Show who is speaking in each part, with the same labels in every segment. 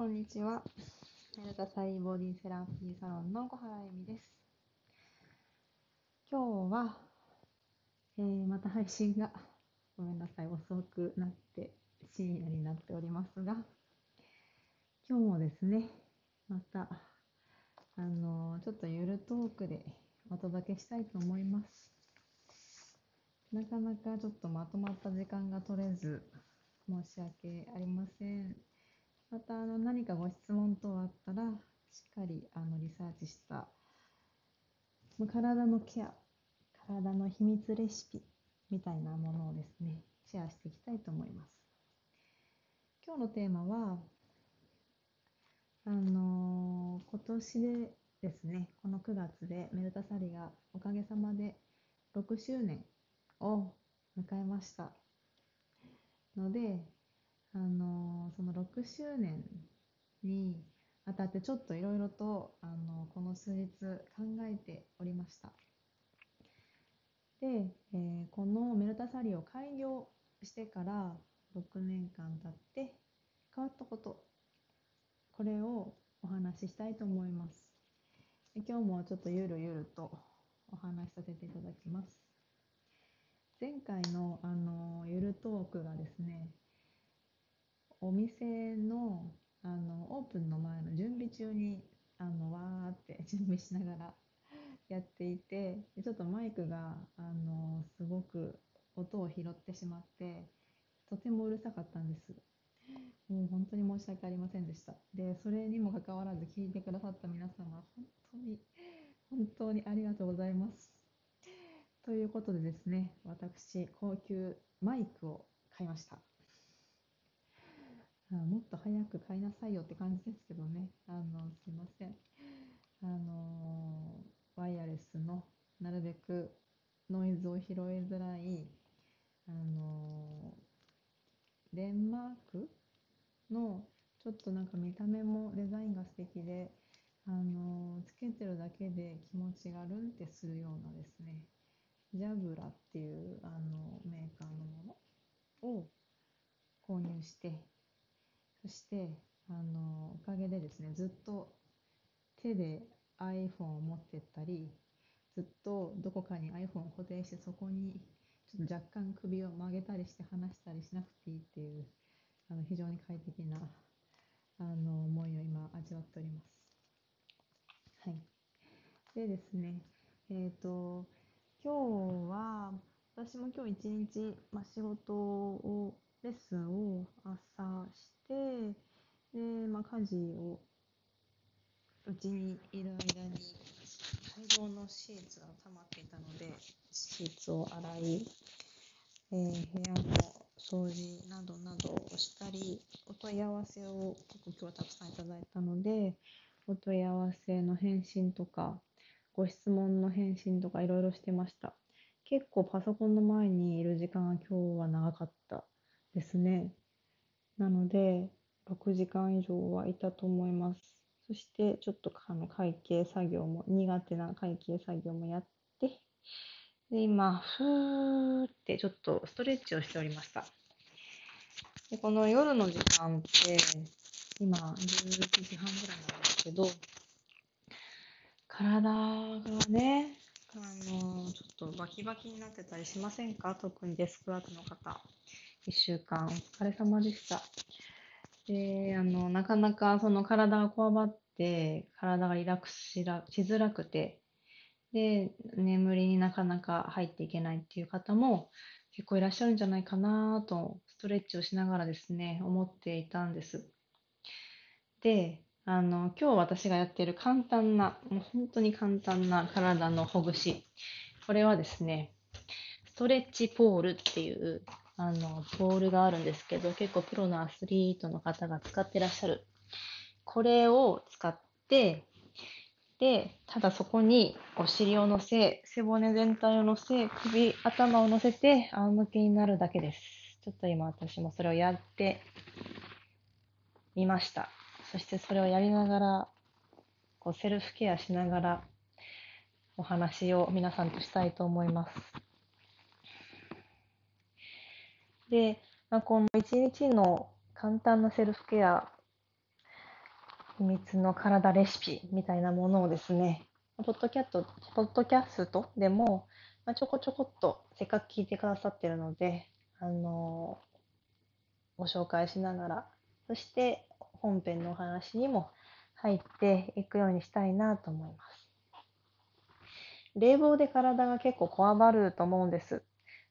Speaker 1: こんにちは。メルタサイボディセラピーサロンの小原恵美です。今日は、えー、また配信がごめんなさい、遅くなって深夜になっておりますが、今日もですね、また、あのー、ちょっとゆるトークでお届けしたいと思います。なかなかちょっとまとまった時間が取れず、申し訳ありません。またあの何かご質問等あったら、しっかりあのリサーチした体のケア、体の秘密レシピみたいなものをですね、シェアしていきたいと思います。今日のテーマは、あのー、今年でですね、この9月でメルタサリがおかげさまで6周年を迎えました。ので、あのその6周年にあたってちょっといろいろとあのこの数日考えておりました。で、えー、このメルタサリを開業してから6年間経って変わったことこれをお話ししたいと思います。今日もちょっとゆるゆるとお話しさせていただきます。前回のあのゆるトークがですねお店のあのオープンの前の準備中にあのわーって 準備しながら やっていてちょっとマイクがあのすごく音を拾ってしまってとてもうるさかったんです。もう本当に申し訳ありませんでした。でそれにもかかわらず聞いてくださった皆様本当に本当にありがとうございます。ということでですね私高級マイクを買いました。あもっと早く買いなさいよって感じですけどね。あの、すいません。あの、ワイヤレスのなるべくノイズを拾いづらい、あの、デンマークのちょっとなんか見た目もデザインが素敵で、あの、つけてるだけで気持ちがルンってするようなですね、ジャブラっていうあのメーカーのものを購入してそしてあのおかげでですねずっと手で iPhone を持ってったりずっとどこかに iPhone を固定してそこにちょっと若干首を曲げたりして話したりしなくていいっていうあの非常に快適なあの思いを今味わっております。はい、でですね、えっ、ー、と今日は私も今日一日、まあ、仕事をレッスンを朝してで、まあ、家事をうちにいる間に大量のシーツが溜まっていたのでシーツを洗い、えー、部屋の掃除などなどをしたりお問い合わせを結構今日はたくさんいただいたのでお問い合わせの返信とかご質問の返信とかいろいろしてました結構パソコンの前にいる時間が今日は長かったですね。なので、6時間以上はいたと思います。そして、ちょっとあの会計作業も、苦手な会計作業もやって、で、今、ふーってちょっとストレッチをしておりました。でこの夜の時間って、今、11時半ぐらいなんですけど、体がね、あの、ちょっとバキバキになってたりしませんか？特にデスクワークの方。1週間お疲れ様でした。で、あの、なかなかその体がこわばって、体がリラックスしらしづらくて、で、眠りになかなか入っていけないっていう方も結構いらっしゃるんじゃないかなと、ストレッチをしながらですね、思っていたんです。で、あの、今日私がやっている簡単な、もう本当に簡単な体のほぐし。これはですね、ストレッチポールっていうあの、ボールがあるんですけど、結構プロのアスリートの方が使ってらっしゃる。これを使って、で、ただそこにお尻を乗せ、背骨全体を乗せ、首、頭を乗せて仰向けになるだけです。ちょっと今私もそれをやってみました。そしてそれをやりながら、こうセルフケアしながらお話を皆さんとしたいと思います。で、まあ、この一日の簡単なセルフケア、
Speaker 2: 秘密の体レシピみたいなものをですね、ポッドキャット、ポッドキャストでも、まあ、ちょこちょこっとせっかく聞いてくださってるので、あのご紹介しながら、そして本編のお話にも入っていくようにしたいなと思います。冷房で体が結構こわばると思うんです。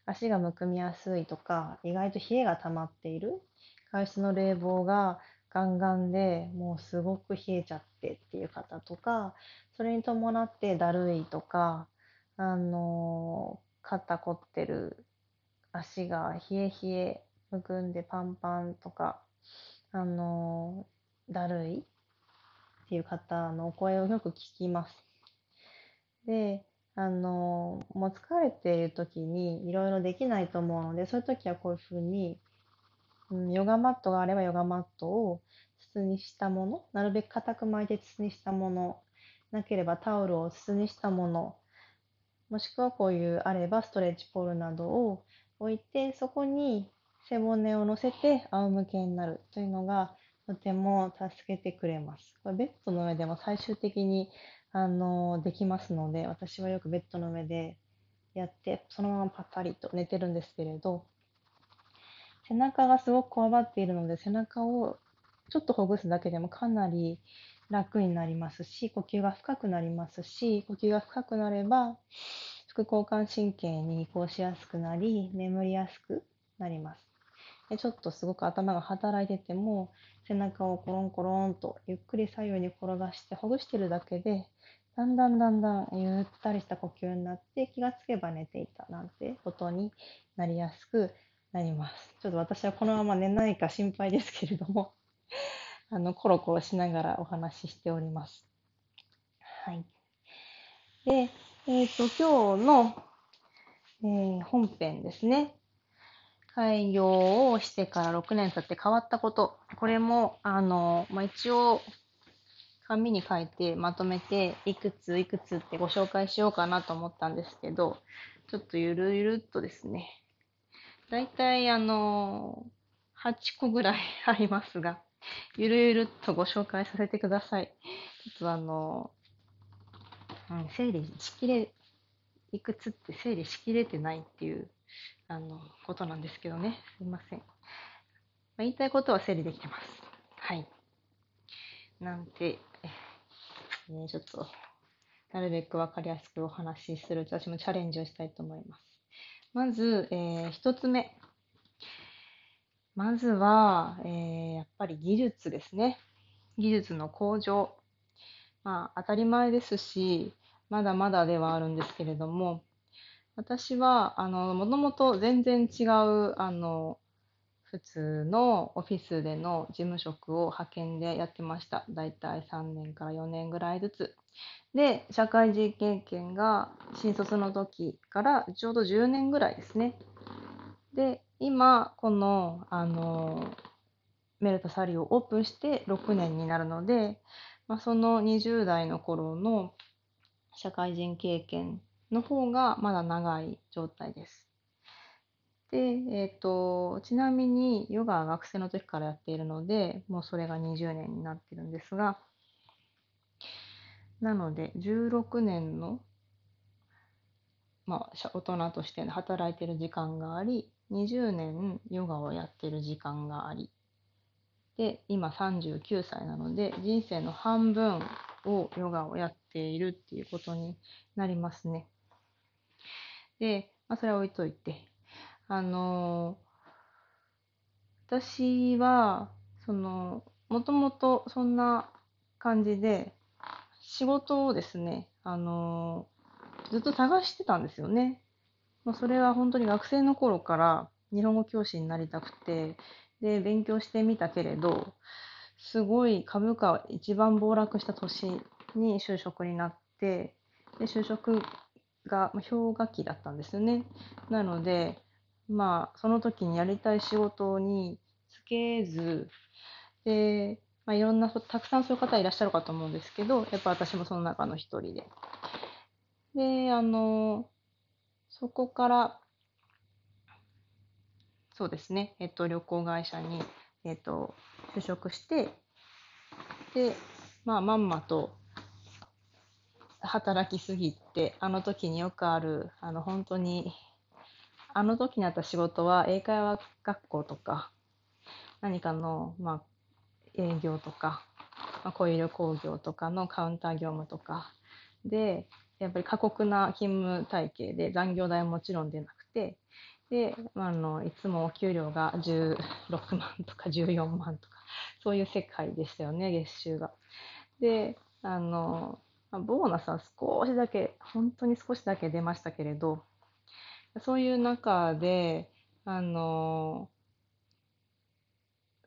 Speaker 2: 足がむくみやすいとか、意外と冷えが溜まっている。外出の冷房がガンガンでもうすごく冷えちゃってっていう方とか、それに伴ってだるいとか、あの肩凝ってる足が冷え冷えむくんでパンパンとか、あのだるいっていう方のお声をよく聞きます。で、あのもう疲れている時にいろいろできないと思うので、そういう時はこういうふうにうん、ヨガマットがあればヨガマットを筒にしたもの、なるべく硬く巻いて筒にしたもの、なければタオルを筒にしたもの、もしくはこういうあればストレッチポールなどを置いて、そこに背骨を乗せて仰向けになるというのがとても助けてくれます。これベッドの上でも最終的にあのできますので、私はよくベッドの上でやって、そのままパッタリと寝てるんですけれど、背中がすごくこわばっているので、背中をちょっとほぐすだけでもかなり楽になりますし、呼吸が深くなりますし、呼吸が深くなれば、副交感神経に移行しやすくなり、眠りやすくなります。でちょっとすごく頭が働いてても、背中をコロンコロンとゆっくり左右に転がしてほぐしてるだけで、だんだんだんだんゆったりした呼吸になって気がつけば寝ていたなんてことになりやすくなります。ちょっと私はこのまま寝ないか心配ですけれども あの、コロコロしながらお話ししております。はい。で、えっ、ー、と、今日の、えー、本編ですね。開業をしてから6年経って変わったこと。これも、あの、まあ、一応、紙に書いてまとめて、いくついくつってご紹介しようかなと思ったんですけど、ちょっとゆるゆるっとですね、だいたいあの、8個ぐらいありますが、ゆるゆるっとご紹介させてください。ちょっとあの、うん、整理しきれ、いくつって整理しきれてないっていう、あの、ことなんですけどね。すいません。まあ、言いたいことは整理できてます。はい。なんて、えー、ちょっと、なるべくわかりやすくお話しする、私もチャレンジをしたいと思います。まず、えー、一つ目。まずは、えー、やっぱり技術ですね。技術の向上。まあ、当たり前ですし、まだまだではあるんですけれども、私は、あの、もともと全然違う、あの、普通のオフィスでの事務職を派遣でやってました。だいたい3年から4年ぐらいずつ。で、社会人経験が新卒の時からちょうど10年ぐらいですね。で、今、この、あの、メルタサリをオープンして6年になるので、まあ、その20代の頃の社会人経験の方がまだ長い状態です。で、えっ、ー、と、ちなみにヨガは学生の時からやっているので、もうそれが20年になってるんですが、なので、16年の、まあ、大人として働いている時間があり、20年ヨガをやっている時間があり、で、今39歳なので、人生の半分をヨガをやっているっていうことになりますね。で、まあ、それは置いといて、あの私は、その、もともとそんな感じで、仕事をですね、あのずっと探してたんですよね。まあ、それは本当に学生の頃から日本語教師になりたくて、で、勉強してみたけれど、すごい株価一番暴落した年に就職になって、で、就職が氷河期だったんですよね。なので、まあ、その時にやりたい仕事につけず、で、まあ、いろんな、たくさんそういう方いらっしゃるかと思うんですけど、やっぱ私もその中の一人で。で、あの、そこから、そうですね、えっと、旅行会社に、えっと、就職して、で、まあ、まんまと働きすぎて、あの時によくある、あの、本当に、あの時にあった仕事は英会話学校とか、何かの、まあ、営業とか、まあ、こういう旅行業とかのカウンター業務とかで、やっぱり過酷な勤務体系で残業代はもちろん出なくて、で、あの、いつもお給料が16万とか14万とか、そういう世界でしたよね、月収が。で、あの、ボーナスは少しだけ、本当に少しだけ出ましたけれど、そういう中で、あの、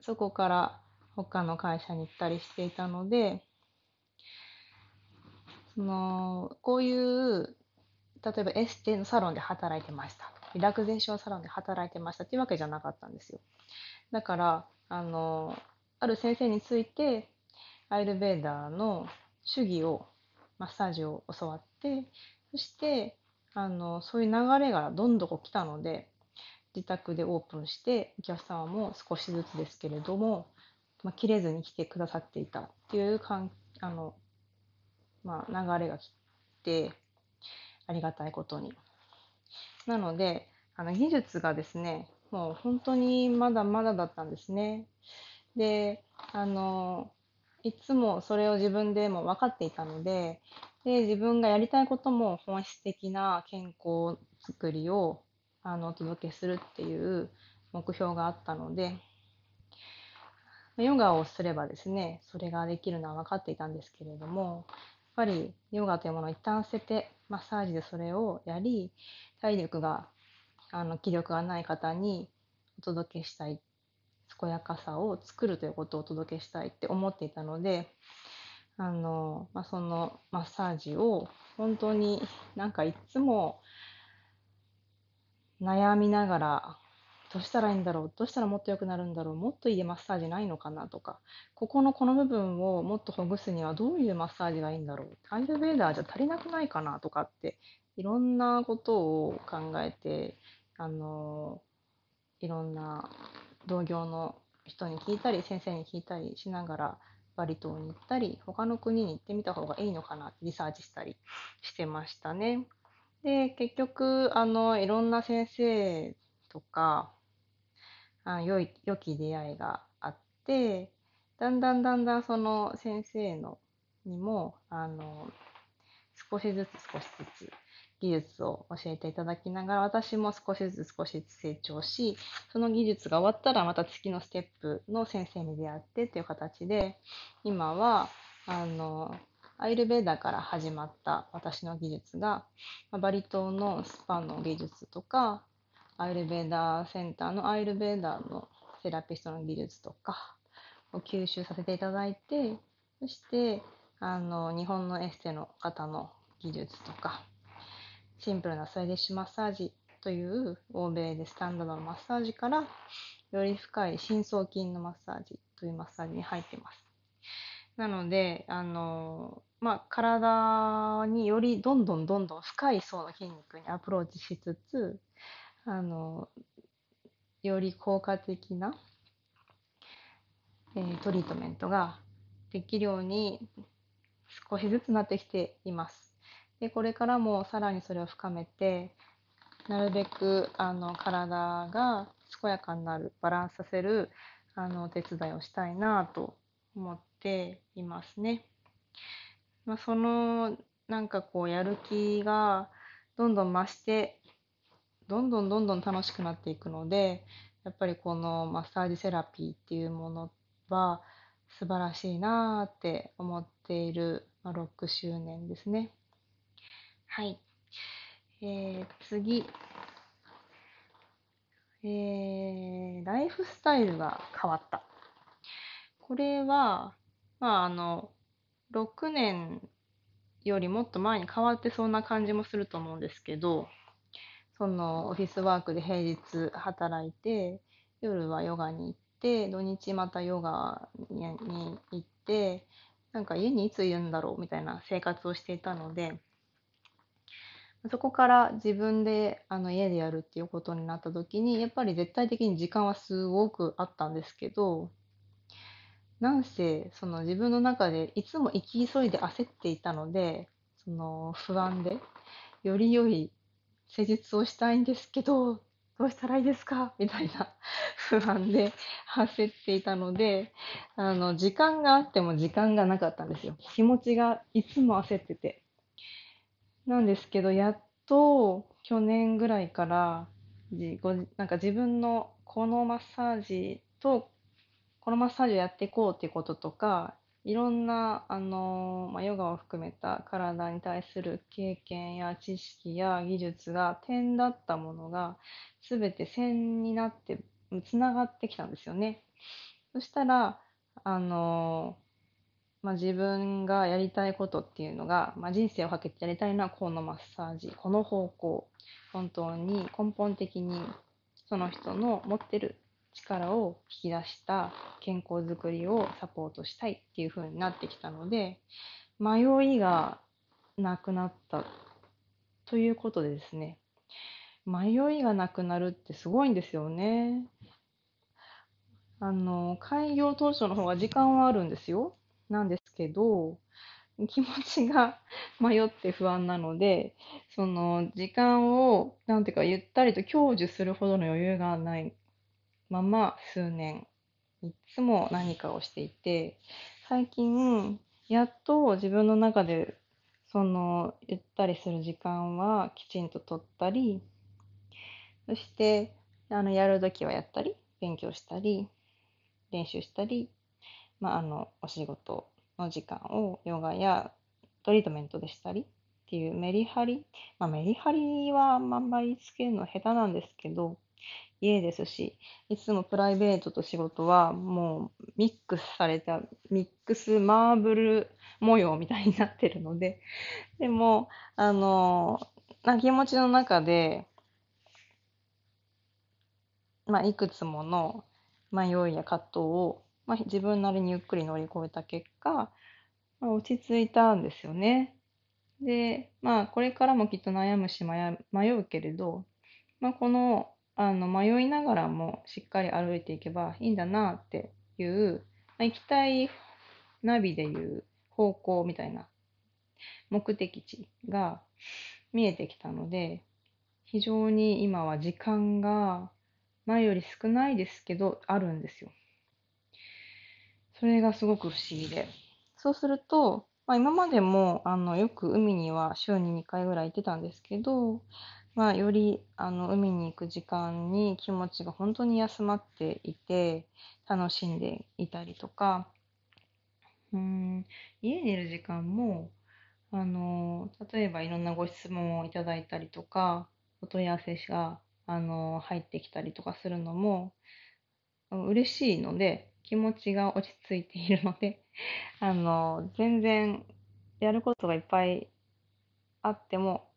Speaker 2: そこから他の会社に行ったりしていたので、その、こういう、例えばエステのサロンで働いてましたリラクゼーションサロンで働いてましたっていうわけじゃなかったんですよ。だから、あの、ある先生について、アイルベーダーの手技を、マッサージを教わって、そして、あの、そういう流れがどんどん来たので、自宅でオープンして、お客様も少しずつですけれども、まあ、切れずに来てくださっていたっていうかんあの、まあ、流れが来て、ありがたいことに。なので、あの技術がですね、もう本当にまだまだだったんですね。で、あの、いつもそれを自分でも分かっていたので、で、自分がやりたいことも本質的な健康づくりをあのお届けするっていう目標があったので、ヨガをすればですね、それができるのは分かっていたんですけれども、やっぱりヨガというものを一旦捨てて、マッサージでそれをやり、体力が、あの、気力がない方にお届けしたい、健やかさを作るということをお届けしたいって思っていたので、あの、まあ、そのマッサージを本当になんかいつも悩みながらどうしたらいいんだろうどうしたらもっと良くなるんだろうもっといいマッサージないのかなとかここのこの部分をもっとほぐすにはどういうマッサージがいいんだろうアイルベーダーじゃ足りなくないかなとかっていろんなことを考えて、あの、いろんな同業の人に聞いたり、先生に聞いたりしながら、バリ島に行ったり、他の国に行ってみた方がいいのかなってリサーチしたりしてましたね。で、結局、あの、いろんな先生とか、あ良い、良き出会いがあって、だんだんだんだんその先生のにも、あの、少しずつ少しずつ技術を教えていただきながら、私も少しずつ少しずつ成長し、その技術が終わったらまた次のステップの先生に出会ってっていう形で、今は、あの、アイルベーダから始まった私の技術が、バリ島のスパの技術とか、アイルベーダーセンターのアイルベーダーのセラピストの技術とかを吸収させていただいて、そして、あの、日本のエステの方の技術とか、シンプルなスタイリッシュマッサージという欧米でスタンダードのマッサージからより深い深層筋のマッサージというマッサージに入っています。なので、あの、まあ、体によりどんどんどんどん深い層の筋肉にアプローチしつつ、あの、より効果的な、えー、トリートメントができるように少しずつなってきています。で、これからもさらにそれを深めて、なるべくあの体が健やかになる、バランスさせるあのお手伝いをしたいなと思っていますね。まあ、そのなんかこうやる気がどんどん増して、どんどんどんどん楽しくなっていくので、やっぱりこのマッサージセラピーっていうものは素晴らしいなって思っている、まあ、6周年ですね。はい。えー、次。えー、ライフスタイルが変わった。これは、まあ、あの、6年よりもっと前に変わってそうな感じもすると思うんですけど、そのオフィスワークで平日働いて、夜はヨガに行って、土日またヨガに行って、なんか家にいついるんだろうみたいな生活をしていたので、そこから自分であの家でやるっていうことになった時に、やっぱり絶対的に時間はすごくあったんですけど、なんせ、その自分の中でいつも生き急いで焦っていたので、その不安で、より良い施術をしたいんですけど、どうしたらいいですか？みたいな 不安で焦っていたので、あの、時間があっても時間がなかったんですよ。気持ちがいつも焦ってて。なんですけど、やっと去年ぐらいから、じごなんか自分のこのマッサージと、このマッサージをやっていこうっていうこととか、いろんな、あのまあ、ヨガを含めた体に対する経験や知識や技術が点だったものが全て線になってつながってきたんですよね。そしたら、あのまあ、自分がやりたいことっていうのが、まあ、人生をかけてやりたいのはこのマッサージ、この方向、本当に根本的にその人の持ってる力を引き出した健康づくりをサポートしたいっていう風になってきたので迷いがなくなったということでですね迷いがなくなるってすごいんですよね。あの開業当初の方が時間はあるんですよ。なんですけど気持ちが 迷って不安なのでその時間をなんていうかゆったりと享受するほどの余裕がないまま数年いつも何かをしていて最近やっと自分の中でそのゆったりする時間はきちんと取ったりそしてあのやる時はやったり勉強したり練習したり、まあ、あのお仕事の時間をヨガやトリートメントでしたりっていうメリハリ、まあ、メリハリはあんまりつけるの下手なんですけど家ですし、いつもプライベートと仕事はもうミックスされた、ミックスマーブル模様みたいになってるので、でも、あの、な気持ちの中で、まあ、いくつもの迷いや葛藤を、まあ、自分なりにゆっくり乗り越えた結果、まあ、落ち着いたんですよね。で、まあ、これからもきっと悩むし迷うけれど、まあ、このあの迷いながらもしっかり歩いていけばいいんだなっていう、まあ、行きたいナビでいう方向みたいな目的地が見えてきたので非常に今は時間が前より少ないですけどあるんですよ。それがすごく不思議で。そうすると、まあ、今までもあのよく海には週に2回ぐらい行ってたんですけど、まあ、よりあの海に行く時間に気持ちが本当に休まっていて楽しんでいたりとかうん家にいる時間もあの例えばいろんなご質問をいただいたりとかお問い合わせがあの入ってきたりとかするのも嬉しいので気持ちが落ち着いているので あの全然やることがいっぱいあっても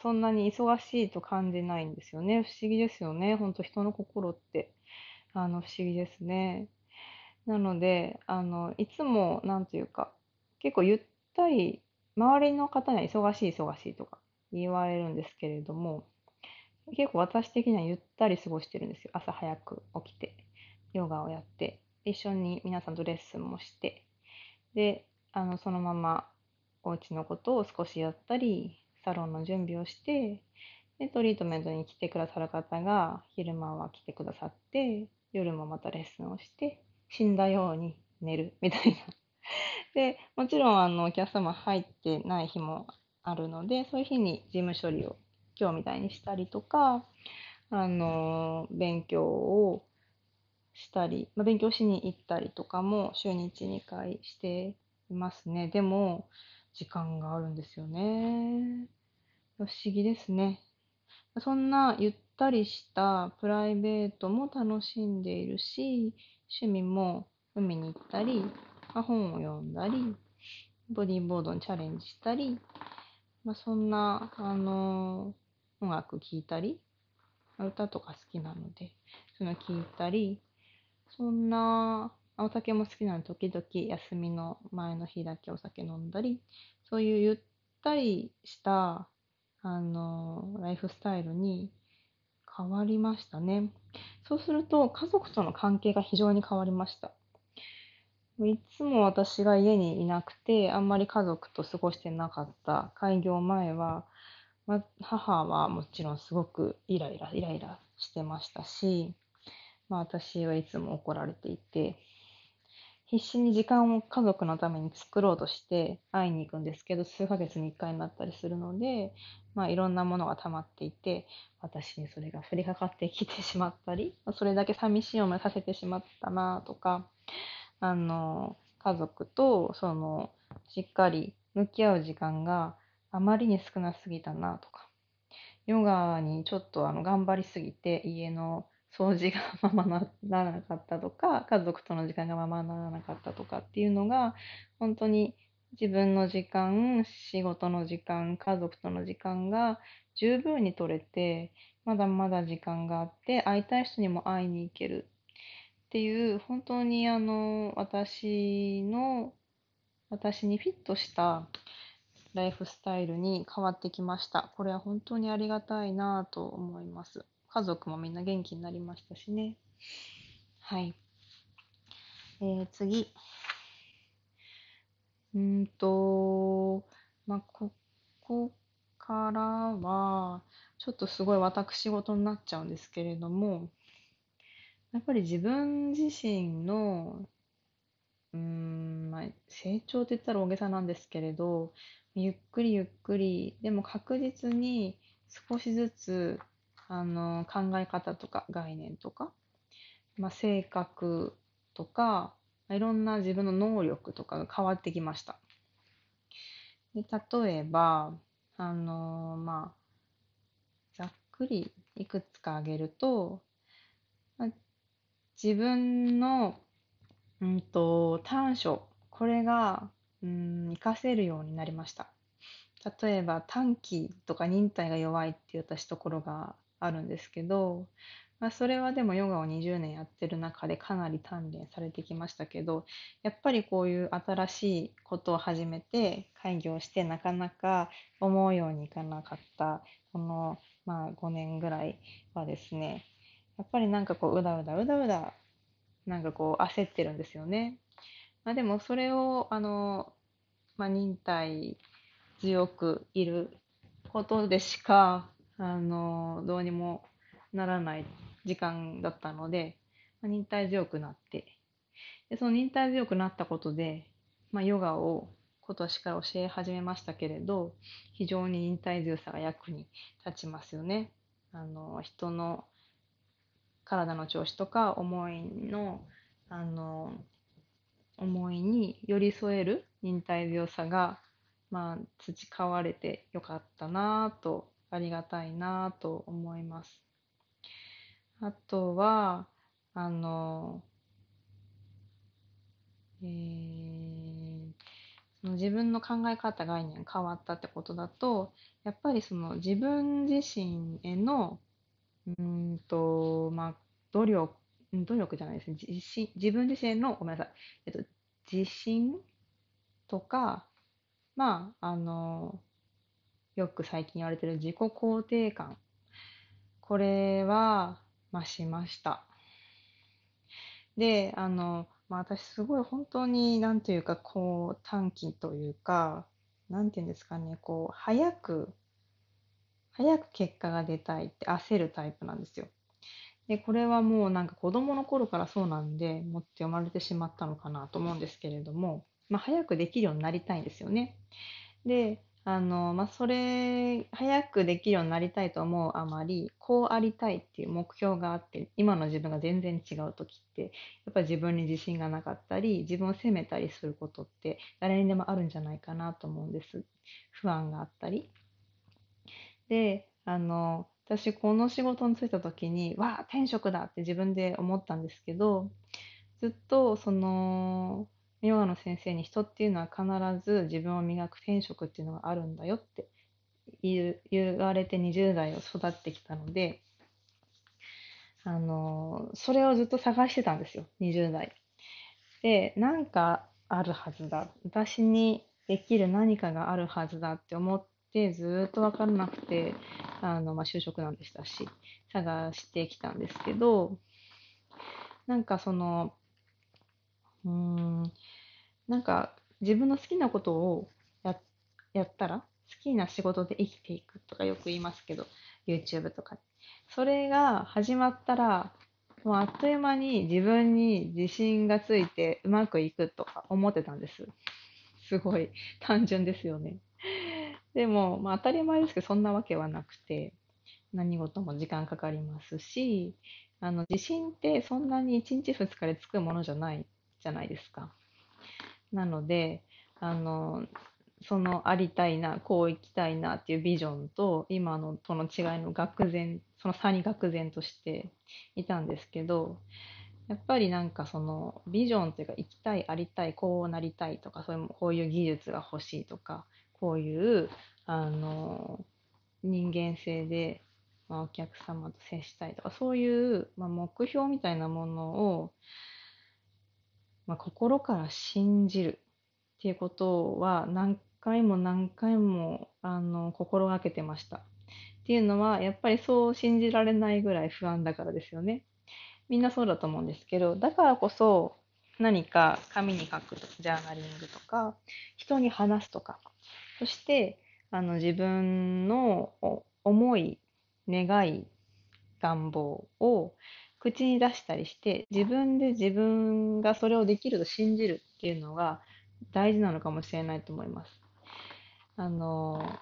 Speaker 2: そんなに忙しいと感じないんですよね。不思議ですよね。ほんと人の心って、あの、不思議ですね。なので、あの、いつも、なんていうか、結構ゆったり、周りの方には忙しい忙しいとか言われるんですけれども、結構私的にはゆったり過ごしてるんですよ。朝早く起きて、ヨガをやって、一緒に皆さんとレッスンもして、で、あの、そのままお家のことを少しやったり、サロンの準備をして、で、トリートメントに来てくださる方が昼間は来てくださって、夜もまたレッスンをして、死んだように寝るみたいな。で、もちろんあのお客様入ってない日もあるので、そういう日に事務処理を今日みたいにしたりとか、あの、勉強をしたり、まあ、勉強しに行ったりとかも週に1、2回していますね。でも、時間があるんですよね。不思議ですね。そんなゆったりしたプライベートも楽しんでいるし、趣味も海に行ったり、まあ、本を読んだり、ボディーボードにチャレンジしたり、まあ、そんな、あのー、音楽聴いたり、歌とか好きなので、その聴いたり、そんなお酒も好きなので時々休みの前の日だけお酒飲んだりそういうゆったりしたあのライフスタイルに変わりましたね。そうすると家族との関係が非常に変わりました。いつも私が家にいなくて、あんまり家族と過ごしてなかった。開業前は、ま、母はもちろんすごくイライラ、イライラしてましたし、まあ私はいつも怒られていて、必死に時間を家族のために作ろうとして会いに行くんですけど、数ヶ月に1回になったりするので、まあいろんなものが溜まっていて、私にそれが降りかかってきてしまったり、それだけ寂しい思いさせてしまったなとか、あの、家族と、その、しっかり向き合う時間があまりに少なすぎたなとか、ヨガにちょっとあの頑張りすぎて家の掃除がままならなかったとか、家族との時間がままならなかったとかっていうのが、本当に自分の時間、仕事の時間、家族との時間が十分に取れて、まだまだ時間があって、会いたい人にも会いに行けるっていう、本当にあの、私の、私にフィットしたライフスタイルに変わってきました。これは本当にありがたいなと思います。家族もみんな元気になりましたしね。はい。えー、次。うんと、まあ、ここからは、ちょっとすごい私事になっちゃうんですけれども、やっぱり自分自身の、うーん、まあ、成長って言ったら大げさなんですけれど、ゆっくりゆっくり、でも確実に少しずつあの考え方とか概念とか、まあ、性格とかいろんな自分の能力とかが変わってきました。で例えばあのまあざっくりいくつか挙げると、まあ、自分の、うんと、短所これがうん活かせるようになりました。例えば短期とか忍耐が弱いっていう私ところがあるんですけど、まあ、それはでもヨガを20年やってる中でかなり鍛錬されてきましたけどやっぱりこういう新しいことを始めて開業してなかなか思うようにいかなかったこの、まあ、5年ぐらいはですねやっぱりなんかこううだうだうだうだなんかこう焦ってるんですよね。まあ、でもそれをあの、まあ、忍耐強くいることでしかあの、どうにもならない時間だったので、まあ、忍耐強くなって、でその忍耐強くなったことで、まあ、ヨガを今年から教え始めましたけれど、非常に忍耐強さが役に立ちますよね。あの、人の体の調子とか思いの、あの、思いに寄り添える忍耐強さが、まあ、培われてよかったなとありがたいなと思います。あとは、あの、えー、その自分の考え方概念変わったってことだと、やっぱりその自分自身への、うんと、まあ、努力、努力じゃないですね。自信自分自身の、ごめんなさい。えっと、自信とか、まあ、あの、よく最近言われてる自己肯定感。これは増しました。で、あの、まあ、私すごい本当になんというかこう短期というか、なんていうんですかね、こう早く、早く結果が出たいって焦るタイプなんですよ。で、これはもうなんか子供の頃からそうなんで、持って生まれてしまったのかなと思うんですけれども、まあ、早くできるようになりたいんですよね。で、あの、まあ、それ、早くできるようになりたいと思うあまり、こうありたいっていう目標があって、今の自分が全然違う時って、やっぱり自分に自信がなかったり、自分を責めたりすることって誰にでもあるんじゃないかなと思うんです。不安があったり。で、あの、私この仕事に就いた時に、わあ、転職だって自分で思ったんですけど、ずっとその、ヨガの先生に人っていうのは必ず自分を磨く転職っていうのがあるんだよって言われて20代を育ってきたので、あの、それをずっと探してたんですよ、20代。で、なんかあるはずだ。私にできる何かがあるはずだって思ってずっと分からなくて、あの、まあ、就職なんでしたし、探してきたんですけど、なんかその、うん、なんか自分の好きなことをややったら、好きな仕事で生きていくとかよく言いますけど、YouTube とか。それが始まったら、もうあっという間に自分に自信がついてうまくいくとか思ってたんです。すごい単純ですよね。でも、まあ、当たり前ですけど、そんなわけはなくて、何事も時間かかりますし、あの自信ってそんなに1日2日でつくものじゃないじゃないですか。なので、あのそのありたいな、こう生きたいなっていうビジョンと今のとの違いの愕然、その差に愕然としていたんですけど、やっぱりなんかそのビジョンというか生きたい、ありたい、こうなりたいとか、そういうこういう技術が欲しいとか、こういうあの人間性で、まあ、お客様と接したいとか、そういう、まあ、目標みたいなものを、まあ、心から信じるっていうことは何回も何回もあの心がけてました。っていうのは、やっぱりそう信じられないぐらい不安だからですよね。みんなそうだと思うんですけど、だからこそ何か紙に書くジャーナリングとか、人に話すとか、そしてあの自分の思い、願い、願望を口に出したりして、自分で自分がそれをできると信じるっていうのが大事なのかもしれないと思います。あの、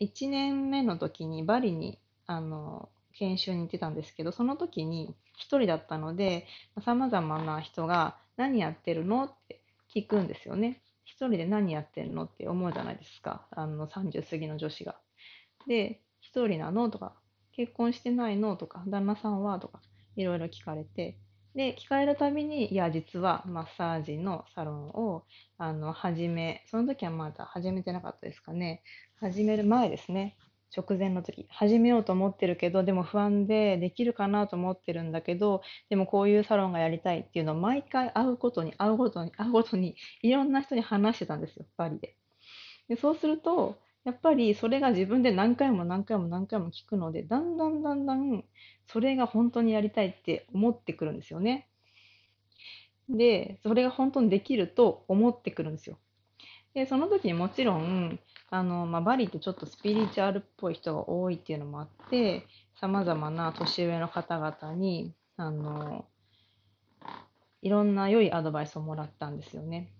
Speaker 2: 1年目の時にバリに、あの、研修に行ってたんですけど、その時に1人だったので、様々な人が何やってるのって聞くんですよね。1人で何やってんのって思うじゃないですか。あの30過ぎの女子が。で、1人なのとか、結婚してないのとか、旦那さんはとか、いろいろ聞かれて、で、聞かれるたびに、いや、実はマッサージのサロンを、あの、始め、その時はまだ始めてなかったですかね。始める前ですね。直前の時。始めようと思ってるけど、でも不安でできるかなと思ってるんだけど、でもこういうサロンがやりたいっていうのを毎回会うことに、会うことに、会うことに、いろんな人に話してたんですよ、パリで。でそうすると、やっぱりそれが自分で何回も何回も何回も聞くので、だんだんだんだんそれが本当にやりたいって思ってくるんですよね。で、それが本当にできると思ってくるんですよ。で、その時にもちろん、あの、まあ、バリってちょっとスピリチュアルっぽい人が多いっていうのもあって、様々な年上の方々に、あの、いろんな良いアドバイスをもらったんですよね。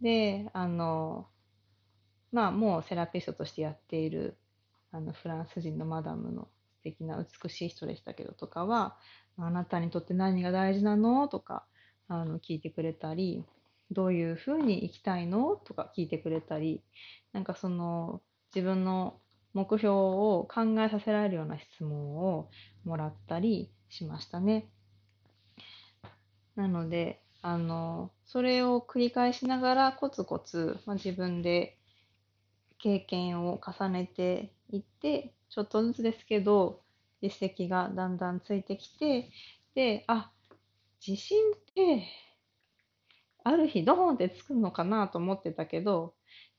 Speaker 2: で、あの、まあ、もうセラピストとしてやっている、あの、フランス人のマダムの素敵な美しい人でしたけどとかは、あなたにとって何が大事なの？とかあの聞いてくれたり、どういうふうに生きたいの？とか聞いてくれたり、なんかその自分の目標を考えさせられるような質問をもらったりしましたね。なので、あの、それを繰り返しながらコツコツ、まあ、自分で経験を重ねていって、ちょっとずつですけど、実績がだんだんついてきて、で、あ、自信って、ある日ドーンってつくのかなと思ってたけど、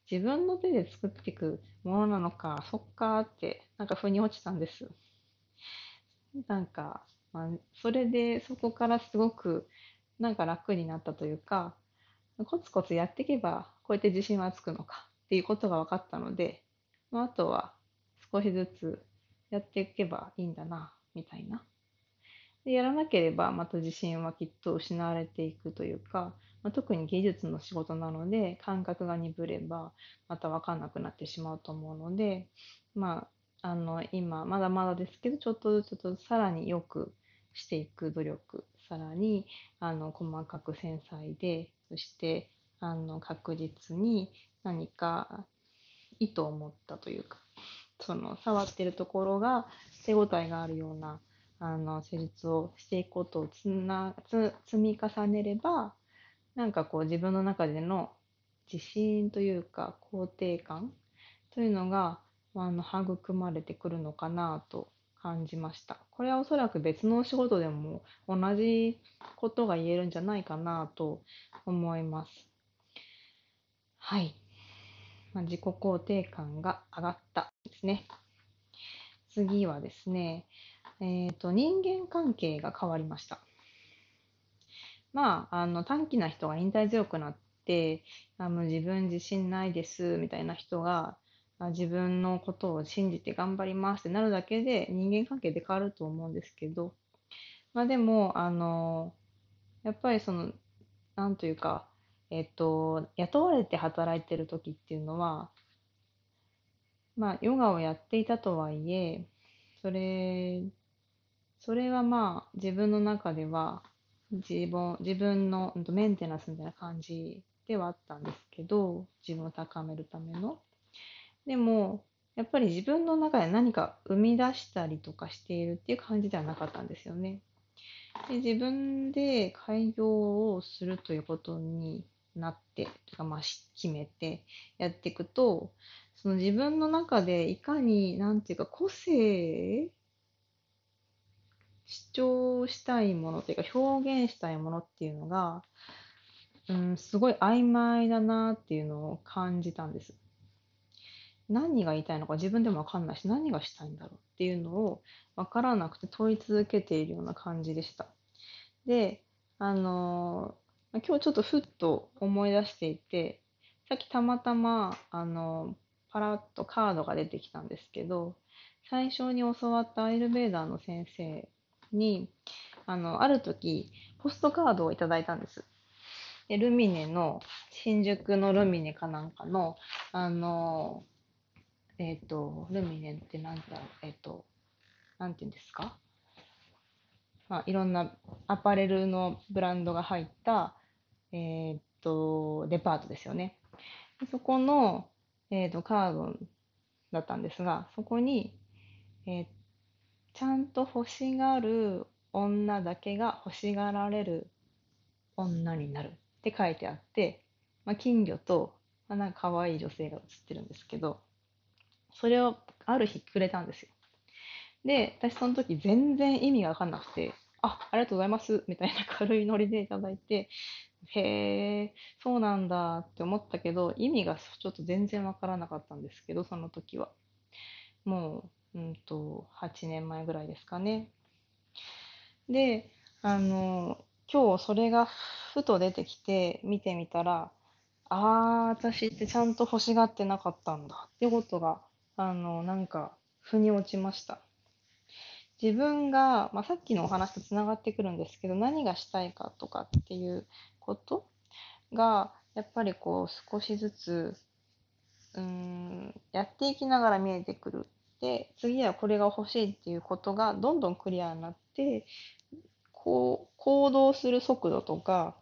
Speaker 2: 自分の手で作っていくものなのか、そっかって、なんか腑に落ちたんです。なんか、まあ、それでそこからすごくなんか楽になったというか、コツコツやっていけば、こうやって自信はつくのかっていうことが分かったので、まあ、あとは少しずつやっていけばいいんだな、みたいな。でやらなければまた自信はきっと失われていくというか、まあ、特に技術の仕事なので感覚が鈍ればまた分かんなくなってしまうと思うので、まあ、あの今まだまだですけどちょっとずつとさらによくしていく努力さらにあの細かく繊細でそしてあの確実に何か意図を持ったというかその触ってるところが手応えがあるようなあの施術をしていくことをつなつ積み重ねればなんかこう自分の中での自信というか肯定感というのがあの育まれてくるのかなと感じました。これはおそらく別のお仕事でも同じことが言えるんじゃないかなと思います。はい。まあ、自己肯定感が上がったですね。次はですね、え、ー、と、人間関係が変わりました。
Speaker 1: まあ、あの短気な人が引退強くなってあの自分自信ないですみたいな人が自分のことを信じて頑張りますってなるだけで人間関係で変わると思うんですけど、まあでも、あの、やっぱりその、なんというか、えっと、雇われて働いてる時っていうのは、まあ、ヨガをやっていたとはいえ、それ、それはまあ、自分の中では、自分、自分のメンテナンスみたいな感じではあったんですけど、自分を高めるための。でも、やっぱり自分の中で何か生み出したりとかしているっていう感じではなかったんですよね。で自分で開業をするということになって、まあ決めてやっていくと、その自分の中でいかに、なんていうか個性主張したいものというか表現したいものっていうのが、うん、すごい曖昧だなっていうのを感じたんです。何が言いたいのか自分でも分かんないし何がしたいんだろうっていうのを分からなくて問い続けているような感じでした。で、あの、今日ちょっとふっと思い出していて、さっきたまたま、あの、パラッとカードが出てきたんですけど、最初に教わったアイルベーダーの先生に、あの、ある時、ポストカードをいただいたんです。でルミネの、新宿のルミネかなんかの、あのえっ、ー、と、ルミネって何だろう、えっ、ー、と、なんて言うんですか？まあ、いろんなアパレルのブランドが入った、えっ、と、デパートですよね。そこの、えっ、と、カードだったんですが、そこに、えちゃんと欲しがる女だけが欲しがられる女になるって書いてあって、まあ、金魚と、まあ、なんか可愛い女性が写ってるんですけど、それをある日くれたんですよ。で、私その時全然意味がわかんなくて、あ、ありがとうございます、みたいな軽いノリでいただいて、へえ、そうなんだって思ったけど、意味がちょっと全然わからなかったんですけど、その時は。もう、うんと、8年前ぐらいですかね。で、あの、今日それがふと出てきて見てみたら、ああ、私ってちゃんと欲しがってなかったんだってことがあの、なんか、腑に落ちました。自分が、まあ、さっきのお話とつながってくるんですけど、何がしたいかとかっていうことが、やっぱりこう、少しずつ、うん、やっていきながら見えてくる。で、次はこれが欲しいっていうことがどんどんクリアになって、こう、行動する速度とか、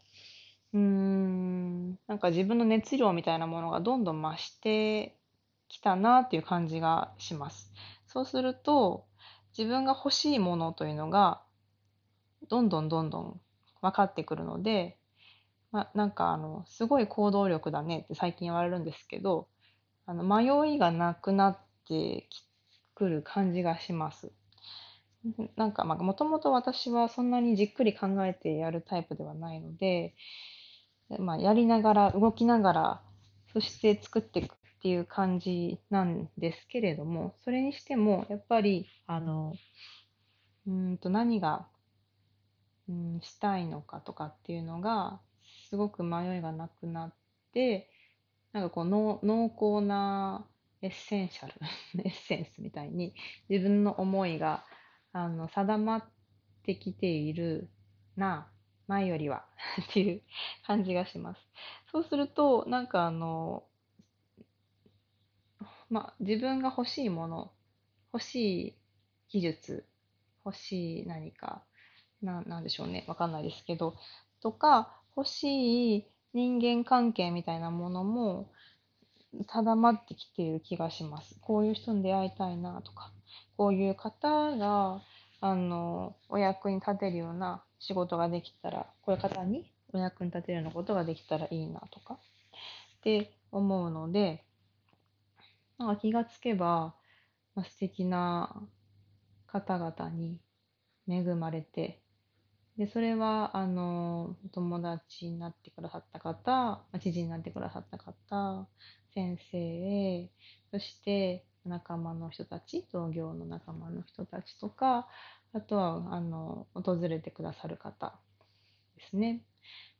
Speaker 1: うーん、なんか自分の熱量みたいなものがどんどん増してきたなっていう感じがします。そうすると、自分が欲しいものというのが、どんどんどんどん分かってくるので、ま、なんかあの、すごい行動力だねって最近言われるんですけど、あの、迷いがなくなってくる感じがします。なんか、もともと私はそんなにじっくり考えてやるタイプではないので、まあ、やりながら、動きながら、そして作っていくっていう感じなんですけれども、それにしても、やっぱり、あの、うんと何が、うん、したいのかとかっていうのが、すごく迷いがなくなって、なんかこう濃厚なエッセンシャル、エッセンスみたいに自分の思いがあの定まってきているな、前よりはっていう感じがします。そうすると、なんかあの、まあ、自分が欲しいもの、欲しい技術、欲しい何か、ななんでしょうね、わかんないですけど、とか、欲しい人間関係みたいなものも定まってきている気がします。こういう人に出会いたいなとか、こういう方が、あの、お役に立てるような仕事ができたら、こういう方にお役に立てるようなことができたらいいなとか、って思うので、なんか気がつけば、まあ、素敵な方々に恵まれて、で、それは、あの、友達になってくださった方、知人になってくださった方、先生、そして仲間の人たち、同業の仲間の人たちとか、あとは、あの、訪れてくださる方
Speaker 2: ですね。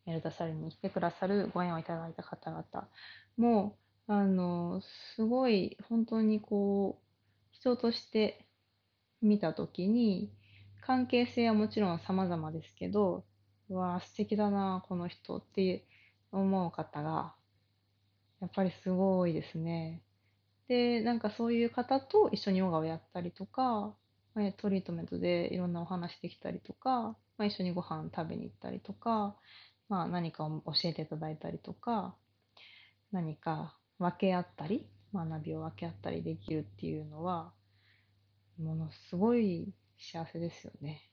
Speaker 2: メルタサルに来てくださるご縁をいただいた方々も、あの、すごい本当にこう、人として見たときに、関係性はもちろん様々ですけど、うわ素敵だな、この人って思う方が、やっぱりすごいですね。で、なんかそういう方と一緒にヨガをやったりとか、ま、トリートメントでいろんなお話できたりとか、まあ、一緒にご飯食べに行ったりとか、まあ、何かを教えていただいたりとか、何か分け合ったり、学びを分け合ったりできるっていうのは、ものすごい幸せですよね。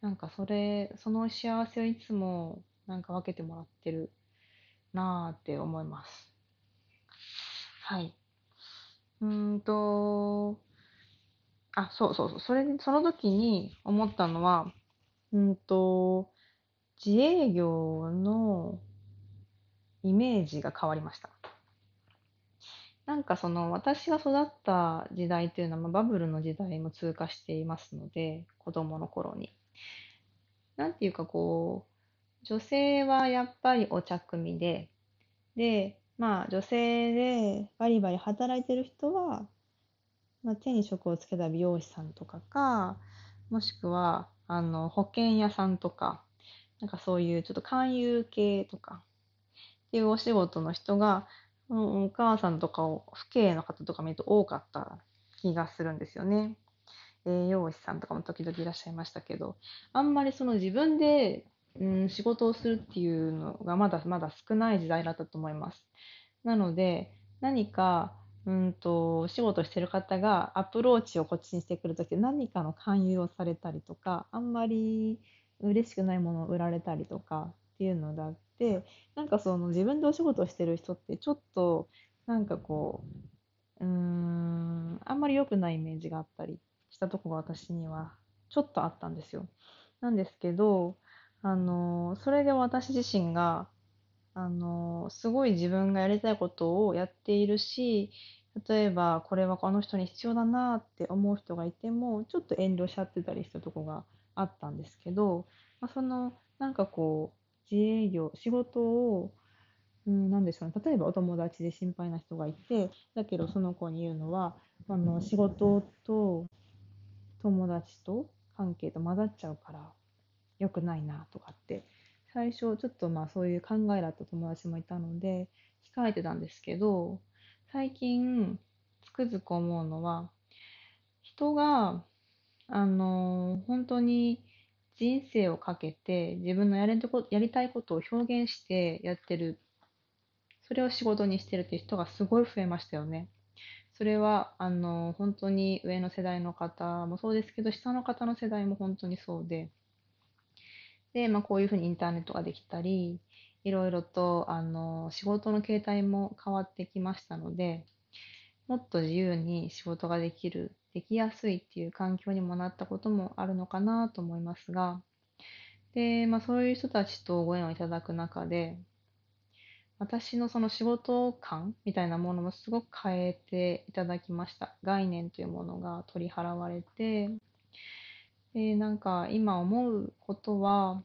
Speaker 2: なんかそれ、その幸せをいつもなんか分けてもらってるなーって思います。はい。うんと、あ、そうそうそう。それ、その時に思ったのは、うんと、自営業のイメージが変わりました。なんかその私が育った時代っていうのは、まあ、バブルの時代も通過していますので、子供の頃に。なんていうかこう、女性はやっぱりお茶組みで、で、まあ女性でバリバリ働いてる人は、まあ、手に職をつけた美容師さんとかか、もしくは、あの、保険屋さんとか、なんかそういうちょっと勧誘系とか、っていうお仕事の人が、うん、お母さんとかを、父兄の方とか見ると多かった気がするんですよね。栄養士さんとかも時々いらっしゃいましたけど、あんまりその自分で、うん、仕事をするっていうのがまだまだ少ない時代だったと思います。なので、何かうんと、仕事してる方がアプローチをこっちにしてくるとき何かの勧誘をされたりとか、あんまり嬉しくないものを売られたりとかっていうのだって、なんかその自分でお仕事をしてる人ってちょっとなんかこう、うーん、あんまり良くないイメージがあったりしたとこが私にはちょっとあったんですよ。なんですけど、あの、それで私自身があの、すごい自分がやりたいことをやっているし、例えばこれはこの人に必要だなって思う人がいてもちょっと遠慮しちゃってたりしたとこがあったんですけど、まあ、そのなんかこう自営業仕事を、うん、なでしょうね。例えばお友達で心配な人がいてだけどその子に言うのはあの仕事と友達と関係と混ざっちゃうから良くないなとかって。最初ちょっとまあそういう考えだった友達もいたので控えてたんですけど最近つくづく思うのは人があの本当に人生をかけて自分のやりやりたいことを表現してやってるそれを仕事にしてるっていう人がすごい増えましたよね。それはあの本当に上の世代の方もそうですけど下の方の世代も本当にそうでで、まあ、こういうふうにインターネットができたりいろいろとあの仕事の形態も変わってきましたのでもっと自由に仕事ができるできやすいっていう環境にもなったこともあるのかなと思いますが。で、まあ、そういう人たちとご縁をいただく中で私のその仕事感みたいなものもすごく変えていただきました。概念というものが取り払われて。でなんか今思うことは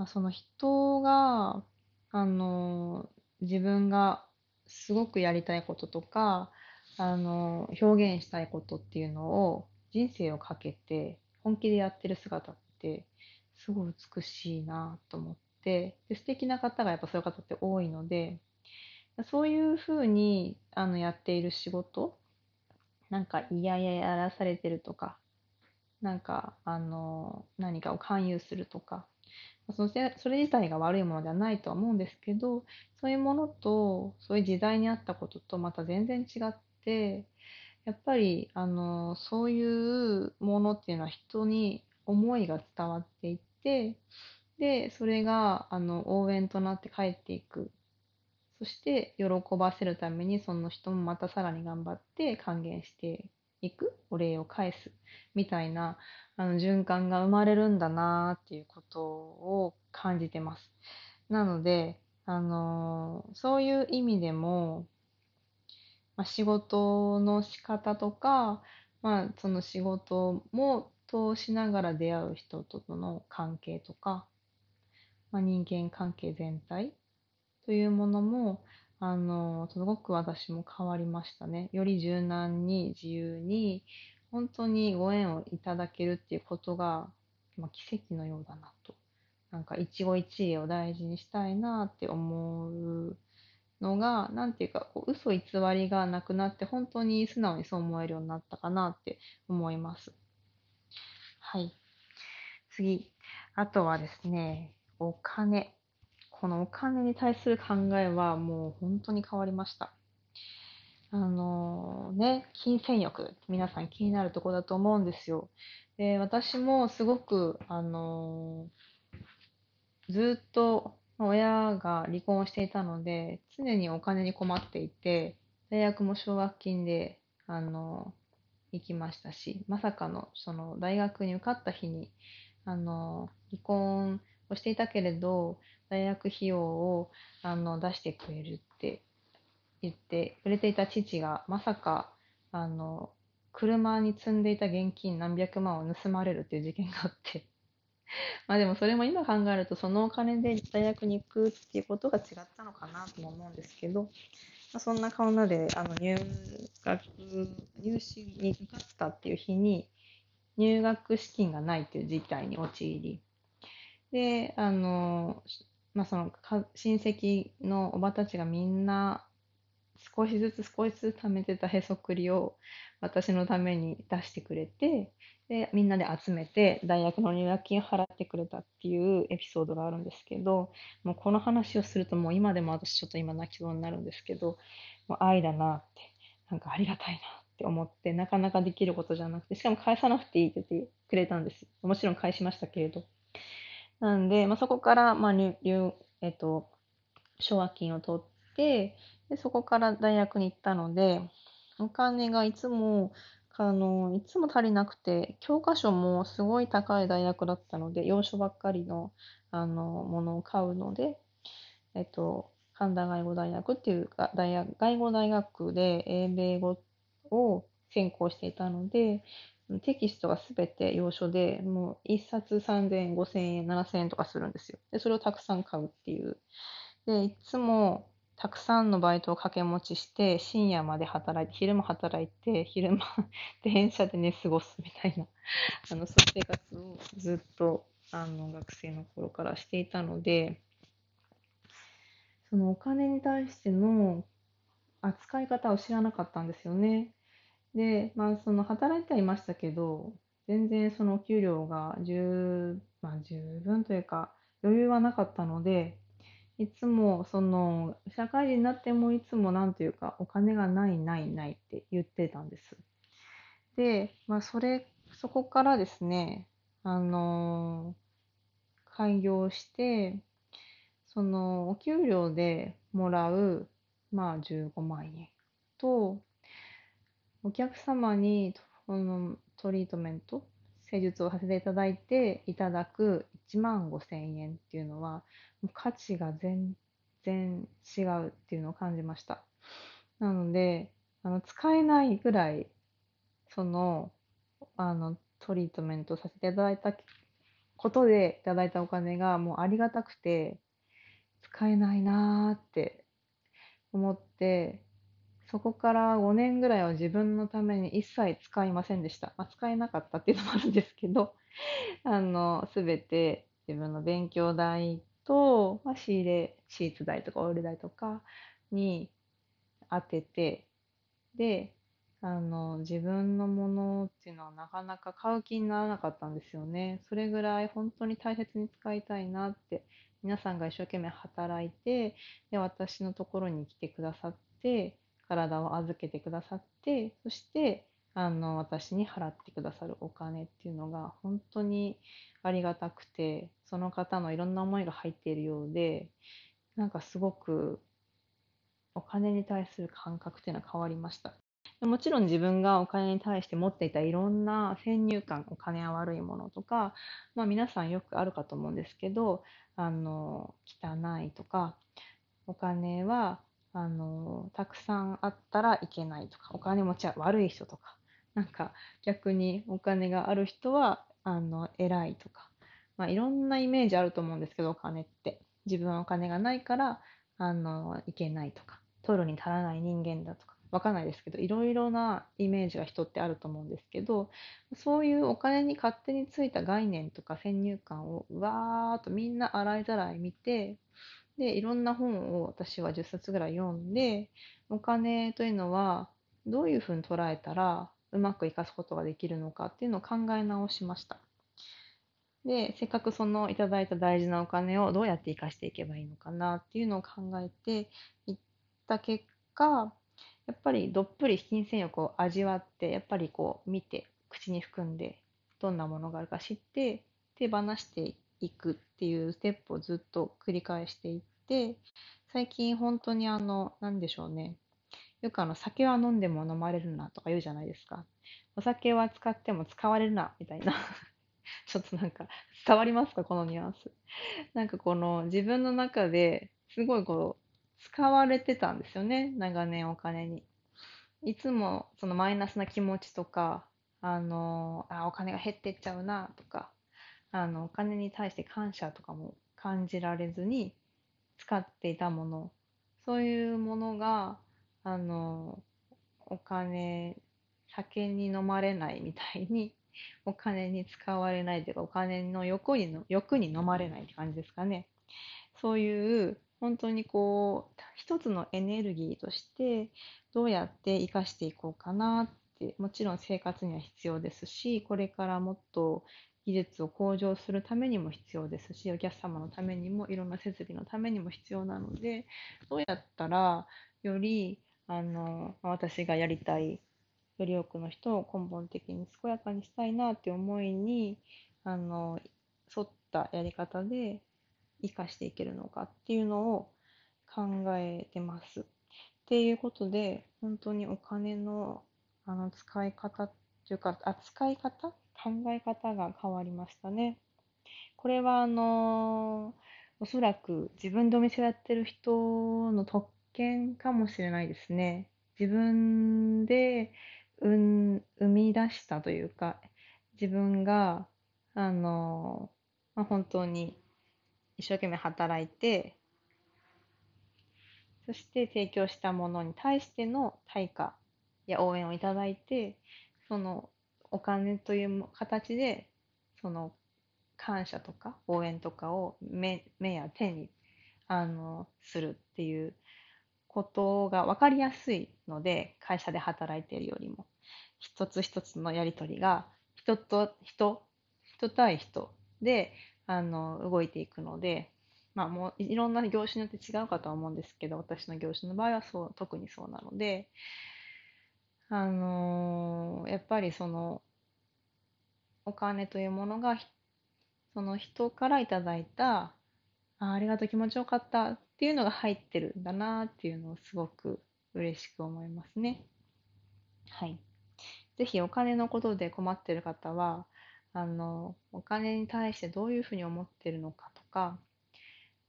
Speaker 2: まあ、その人が、あの、自分がすごくやりたいこととか、あの、表現したいことっていうのを人生をかけて本気でやってる姿ってすごい美しいなと思ってで素敵な方がやっぱそういう方って多いのでそういうふうにあのやっている仕事なんか嫌々やらされてるとかなんかあの何かを勧誘するとかそれそれ自体が悪いものではないとは思うんですけどそういうものとそういう時代にあったこととまた全然違ってやっぱりあのそういうものっていうのは人に思いが伝わっていってでそれがあの応援となって帰っていく。そして喜ばせるためにその人もまたさらに頑張って還元していく？お礼を返すみたいなあの循環が生まれるんだなっていうことを感じてます。なので、あのそういう意味でも、まあ、仕事の仕方とか、まあ、その仕事も通しながら出会う人との関係とかまあ、人間関係全体というものも、あの、すごく私も変わりましたね。より柔軟に自由に、本当にご縁をいただけるっていうことが、まあ、奇跡のようだなと。なんか一期一会を大事にしたいなって思うのが、なんていうか、こう嘘偽りがなくなって、本当に素直にそう思えるようになったかなって思います。はい。次。あとはですね、お金。このお金に対する考えはもう本当に変わりました。あのー、ね、金銭欲、皆さん気になるところだと思うんですよ。で、私もすごく、あのー、ずっと親が離婚していたので、常にお金に困っていて、大学も奨学金で、あのー、行きましたし、まさかの、その、大学に受かった日に、あの、離婚をしていたけれど、大学費用をあの出してくれるって言ってくれていた父が、まさか、あの、車に積んでいた現金何百万を盗まれるっていう事件があって。まあでもそれも今考えるとそのお金で大学に行くっていうことが違ったのかなとも思うんですけど、まあ、そんな顔なであの入学入試に受かったっていう日に入学資金がないっていう事態に陥り。であのまあその親戚のおばたちがみんな少しずつ少しずつ貯めてたへそくりを私のために出してくれて、で、みんなで集めて大学の入学金を払ってくれたっていうエピソードがあるんですけど、もうこの話をするともう今でも私ちょっと今泣きそうになるんですけど、もう愛だなって、なんかありがたいなって思って、なかなかできることじゃなくて、しかも返さなくていいって言ってくれたんです。もちろん返しましたけれど。なんで、まあ、そこから、まあ、入、えっと、奨学金を取って、で、そこから大学に行ったので、お金がいつも、あの、いつも足りなくて、教科書もすごい高い大学だったので、洋書ばっかりの、あの、ものを買うので、えっと、神田外語大学っていうか、大学、外語大学で英米語を専攻していたので、テキストがすべて洋書で、もう1冊3000円、5000円、7000円とかするんですよ。で、それをたくさん買うっていう。で、いつもたくさんのバイトを掛け持ちして、深夜まで働いて、昼も働いて、昼間 電車で寝過ごすみたいな、あの、そういう生活をずっと、あの、学生の頃からしていたので、そのお金に対しての扱い方を知らなかったんですよね。で、まあ、その働いてはいましたけど、全然その給料が十、まあ、十分というか、余裕はなかったので、いつもその社会人になってもいつもなんていうかお金がないないないって言ってたんです。で、まあそれ、そこからですね、あのー、開業して、そのお給料でもらう、まあ15万円と、お客様にこのトリートメント、施術をさせていただいていただく1万5千円っていうのは、価値が全然違うっていうのを感じました。なので、あの使えないぐらい、その、あの、トリートメントさせていただいたことでいただいたお金がもうありがたくて、使えないなーって思って、そこから5年ぐらいは自分のために一切使いませんでした。まあ、使えなかったっていうのもあるんですけど、あの、すべて自分の勉強代と、まあ、仕入れ、シーツ代とかオイル代とかに当てて、で、あの、自分のものっていうのはなかなか買う気にならなかったんですよね。それぐらい本当に大切に使いたいなって、皆さんが一生懸命働いて、で、私のところに来てくださって、体を預けてくださって、そして、あの、私に払ってくださるお金っていうのが本当にありがたくて、その方のいろんな思いが入っているようで、なんかすごくお金に対する感覚っていうのは変わりました。もちろん自分がお金に対して持っていたいろんな先入観、お金は悪いものとか、まあ皆さんよくあるかと思うんですけど、あの、汚いとか、お金は、あの、たくさんあったらいけないとか、お金持ちは悪い人とか、なんか逆にお金がある人は、あの、偉いとか、まあ、いろんなイメージあると思うんですけど、お金って。自分はお金がないから、あの、いけないとか、取るに足らない人間だとか、わかんないですけど、いろいろなイメージが人ってあると思うんですけど、そういうお金に勝手についた概念とか先入観をわーっとみんな洗いざらい見て、で、いろんな本を私は10冊ぐらい読んで、お金というのはどういうふうに捉えたらうまく生かすことができるのかっていうのを考え直しました。で、せっかくそのいただいた大事なお金をどうやって生かしていけばいいのかなっていうのを考えていった結果、やっぱりどっぷり金銭欲を味わって、やっぱりこう見て、口に含んで、どんなものがあるか知って、手放していくっていうステップをずっと繰り返していって、最近本当にあの、なんでしょうね。よくあの、酒は飲んでも飲まれるなとか言うじゃないですか。お酒は使っても使われるな、みたいな。ちょっとなんか、伝わりますか？このニュアンス。なんかこの自分の中ですごいこう、使われてたんですよね。長年お金に。いつもそのマイナスな気持ちとか、あの、あ、お金が減ってっちゃうなとか、あの、お金に対して感謝とかも感じられずに使っていたもの、そういうものが、あの、お金、酒に飲まれないみたいに、お金に使われないというか、お金の欲にの欲に飲まれないって感じですかね。そういう本当にこう一つのエネルギーとしてどうやって生かしていこうかなってもちろん生活には必要ですしこれからもっと技術を向上するためにも必要ですしお客様のためにもいろんな設備のためにも必要なのでどうやったらよりあの私がやりたいより多くの人を根本的に健やかにしたいなって思いにあの沿ったやり方で生かしていけるのかっていうのを考えてます。っていうことで、本当にお金のあの使い方っていうか、扱い方考え方が変わりましたね。これはあのおそらく自分でお店やってる人の特権かもしれないですね。自分でうん生み出したというか、自分が、あの、まあ、本当に一生懸命働いて、そして提供したものに対しての対価や応援をいただいて、そのお金という形で、その感謝とか応援とかを目目や手にあのするっていうことが分かりやすいので、会社で働いているよりも、一つ一つのやり取りが人と人、人対人であの動いていくので、まあ、もういろんな業種によって違うかとは思うんですけど私の業種の場合はそう特にそうなので、あのー、やっぱりそのお金というものがその人からいただいたあありがとう気持ちよかったっていうのが入ってるんだなっていうのをすごく嬉しく思いますね。はい。ぜひお金のことで困ってる方はあの、お金に対してどういうふうに思ってるのかとか、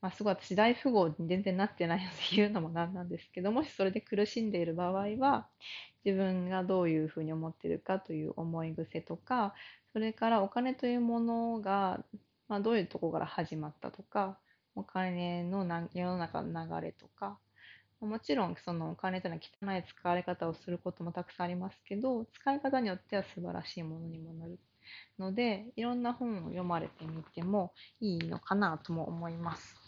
Speaker 2: まあ、すごい私大富豪に全然なってないので言うのもなんなんですけど、もしそれで苦しんでいる場合は、自分がどういうふうに思ってるかという思い癖とか、それからお金というものが、まあ、どういうところから始まったとか、お金のな世の中の流れとか、もちろんそのお金というのは汚い使われ方をすることもたくさんありますけど、使い方によっては素晴らしいものにもなるので、いろんな本を読まれてみてもいいのかなとも思います。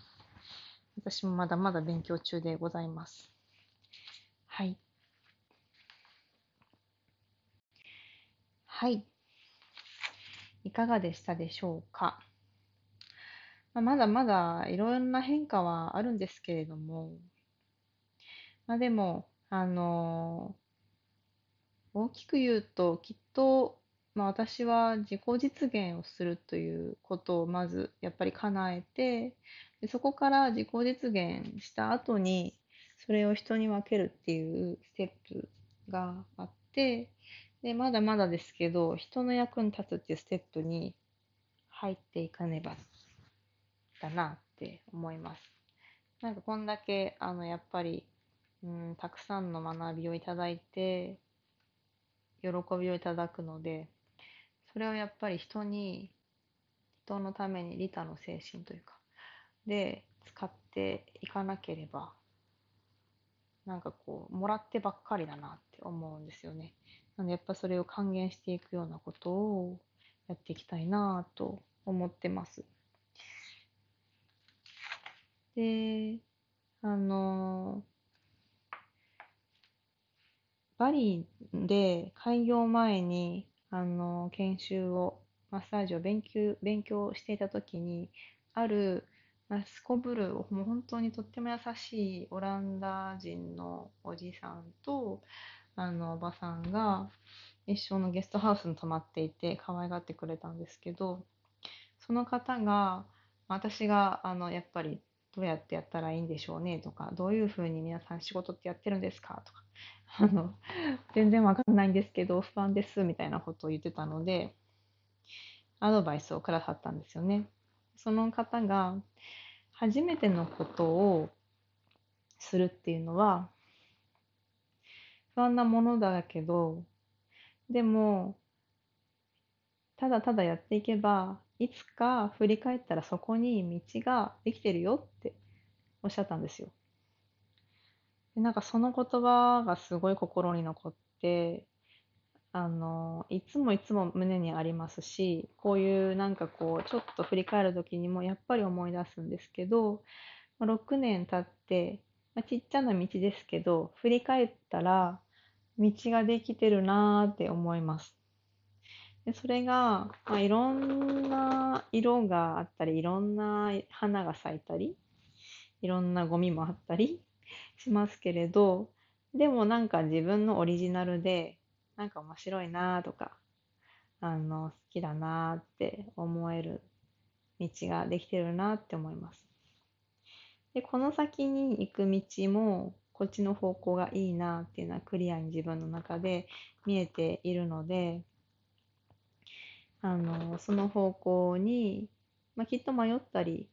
Speaker 2: 私もまだまだ勉強中でございます。はい。はい。いかがでしたでしょうか？まあ、まだまだいろんな変化はあるんですけれども、まあでも、あのー、大きく言うと、きっとまあ、私は自己実現をするということをまずやっぱり叶えてでそこから自己実現した後にそれを人に分けるっていうステップがあってでまだまだですけど人の役に立つっていうステップに入っていかねばだなって思います。なんかこんだけあのやっぱり、うん、たくさんの学びをいただいて喜びをいただくのでそれをやっぱり人に人のために利他の精神というか、で、使っていかなければ、なんかこう、もらってばっかりだなって思うんですよね。なのでやっぱそれを還元していくようなことをやっていきたいなと思ってます。で、あのバリで開業前に、あの研修を、マッサージを勉強勉強していた時に、あるすこぶる、もう本当にとっても優しいオランダ人のおじさんと、あの、おばさんが一緒のゲストハウスに泊まっていて、可愛がってくれたんですけど、その方が、私が、あの、やっぱり、どうやってやったらいいんでしょうねとか、どういうふうに皆さん仕事ってやってるんですかとか、あの、全然わかんないんですけど、不安です、みたいなことを言ってたので、アドバイスをくださったんですよね。その方が、初めてのことをするっていうのは、不安なものだけど、でも、ただただやっていけば、いつか振り返ったらそこに道ができてるよっておっしゃったんですよ。でなんかその言葉がすごい心に残って、あの、いつもいつも胸にありますし、こういうなんかこう、ちょっと振り返る時にもやっぱり思い出すんですけど、6年経って、まあ、ちっちゃな道ですけど、振り返ったら、道ができてるなーって思います。でそれが、まあ、いろんな色があったり、いろんな花が咲いたり、いろんなゴミもあったりしますけれど、でもなんか自分のオリジナルで、なんか面白いなとか、あの、好きだなって思える道ができてるなって思います。で、この先に行く道も、こっちの方向がいいなっていうのはクリアに自分の中で見えているので、あの、その方向に、まあ、きっと迷ったり、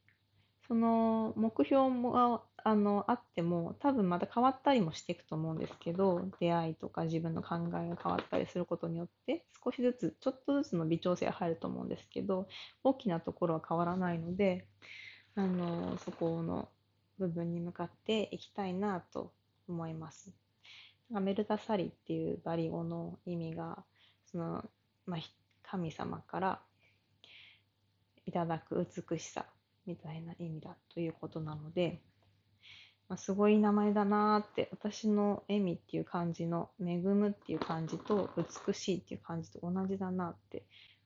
Speaker 2: その目標もあのあっても多分また変わったりもしていくと思うんですけど出会いとか自分の考えが変わったりすることによって少しずつちょっとずつの微調整が入ると思うんですけど大きなところは変わらないのであのそこの部分に向かっていきたいなと思います。メルタサリっていうバリ語の意味がその、まあ、神様からいただく美しさみたいな意味だということなので、まあ、すごい名前だなーって、私の笑みっていう感じの、恵むっていう感じと、美しいっていう感じと同じだなって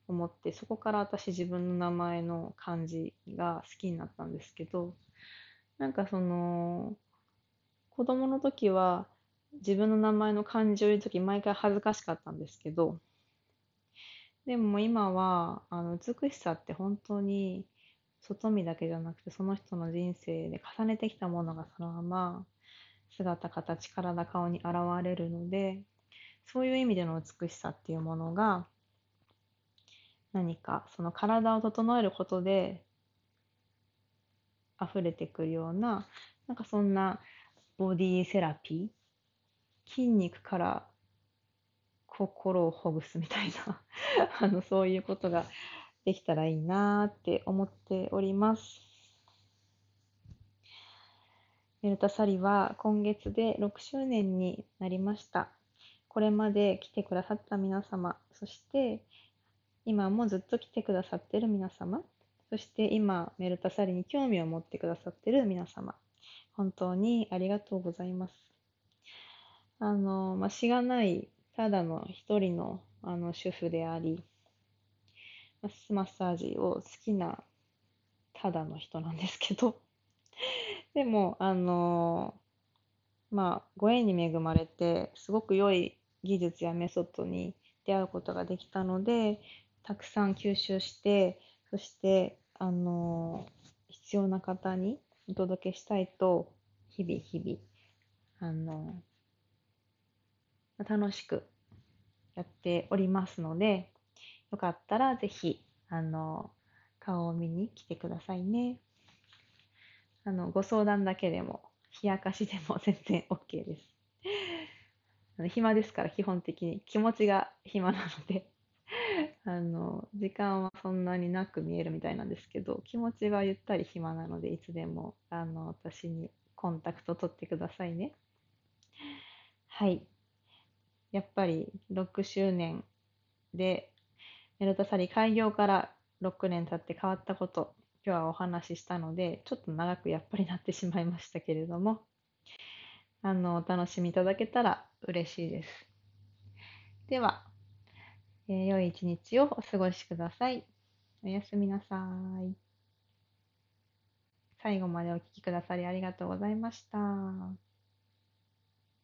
Speaker 2: 思って、そこから私自分の名前の漢字が好きになったんですけど、なんかその、子供の時は自分の名前の漢字を言う時毎回恥ずかしかったんですけど、でも今は、あの、美しさって本当に外見だけじゃなくてその人の人生で重ねてきたものがそのまま姿形体顔に現れるのでそういう意味での美しさっていうものが何かその体を整えることで溢れてくるようななんかそんなボディセラピー筋肉から心をほぐすみたいな あのそういうことができたらいいなって思っております。メルタサリは今月で6周年になりました。これまで来てくださった皆様、そして今もずっと来てくださってる皆様、そして今メルタサリに興味を持ってくださってる皆様、本当にありがとうございます。あの、まあ、しがないただの一人のあの主婦であり、マッサージを好きなただの人なんですけど。でもあのまあご縁に恵まれてすごく良い技術やメソッドに出会うことができたのでたくさん吸収してそしてあの必要な方にお届けしたいと日々日々あの楽しくやっておりますのでよかったらぜひ、あの、顔を見に来てくださいね。あの、ご相談だけでも、冷やかしでも全然 OK です。暇ですから、基本的に。気持ちが暇なので
Speaker 1: あの、時間はそんなになく見えるみたいなんですけど、気持ちがゆったり暇なので、いつでも、あの、私にコンタクト取ってくださいね。はい。やっぱり6周年で、メルタサリ開業から6年経って変わったこと、今日はお話ししたので、ちょっと長くやっぱりなってしまいましたけれども、あの、お楽しみいただけたら嬉しいです。では、えー、良い一日をお過ごしください。おやすみなさい。最後までお聴きくださりありがとうございました。